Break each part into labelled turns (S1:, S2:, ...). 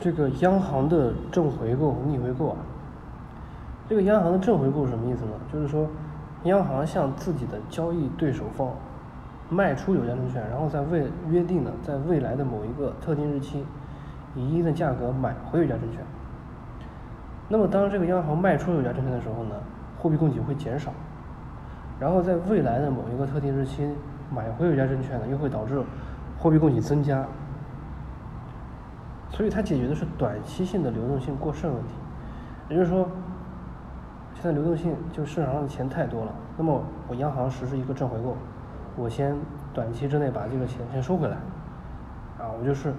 S1: 这个央行的正回购和、逆回购啊，这个央行的正回购是什么意思呢？就是说，央行向自己的交易对手方卖出有价证券，然后在未约定的在未来的某一个特定日期，以一定的价格买回有价证券。那么当这个央行卖出有价证券的时候呢，货币供给会减少，然后在未来的某一个特定日期买回有价证券呢，又会导致货币供给增加。所以它解决的是短期性的流动性过剩问题，也就是说，现在流动性就市场上的钱太多了，那么我央行实施一个正回购，我先短期之内把这个钱先收回来，啊，我就是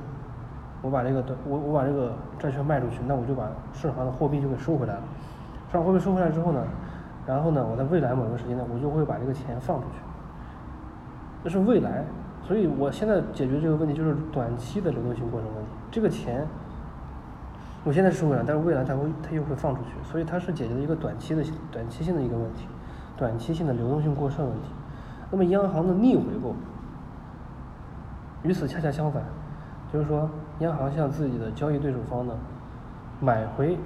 S1: 我把这个短我我把这个债券卖出去，那我就把市场上的货币就给收回来了，市场货币收回来之后呢，然后呢，我在未来某个时间呢，我就会把这个钱放出去，这是未来。所以我现在解决这个问题就是短期的流动性过程问题。这个钱，我现在收回来，但是未来它会它又会放出去，所以它是解决了一个短期的短期性的一个问题，短期性的流动性过剩问题。那么央行的逆回购，与此恰恰相反，就是说央行向自己的交易对手方呢，买回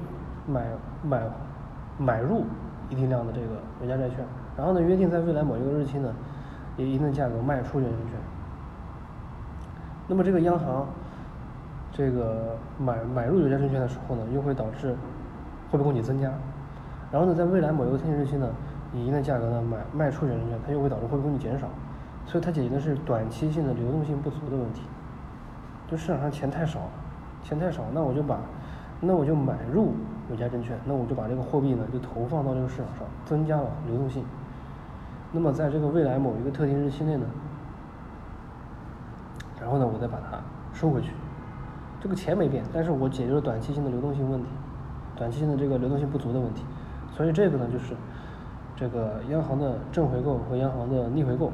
S1: 买买买入一定量的这个国家债券，然后呢约定在未来某一个日期呢，以一定的价格卖出原证券。那么这个央行，这个买买入有价证券的时候呢，又会导致货币供给增加，然后呢，在未来某一个特定日期呢，以一定的价格呢买卖出原证券，它又会导致货币供给减少，所以它解决的是短期性的流动性不足的问题，就市场上钱太少，钱太少，那我就把，那我就买入有价证券，那我就把这个货币呢就投放到这个市场上，增加了流动性，那么在这个未来某一个特定日期内呢。然后呢，我再把它收回去，这个钱没变，但是我解决了短期性的流动性问题，短期性的这个流动性不足的问题，所以这个呢就是这个央行的正回购和央行的逆回购。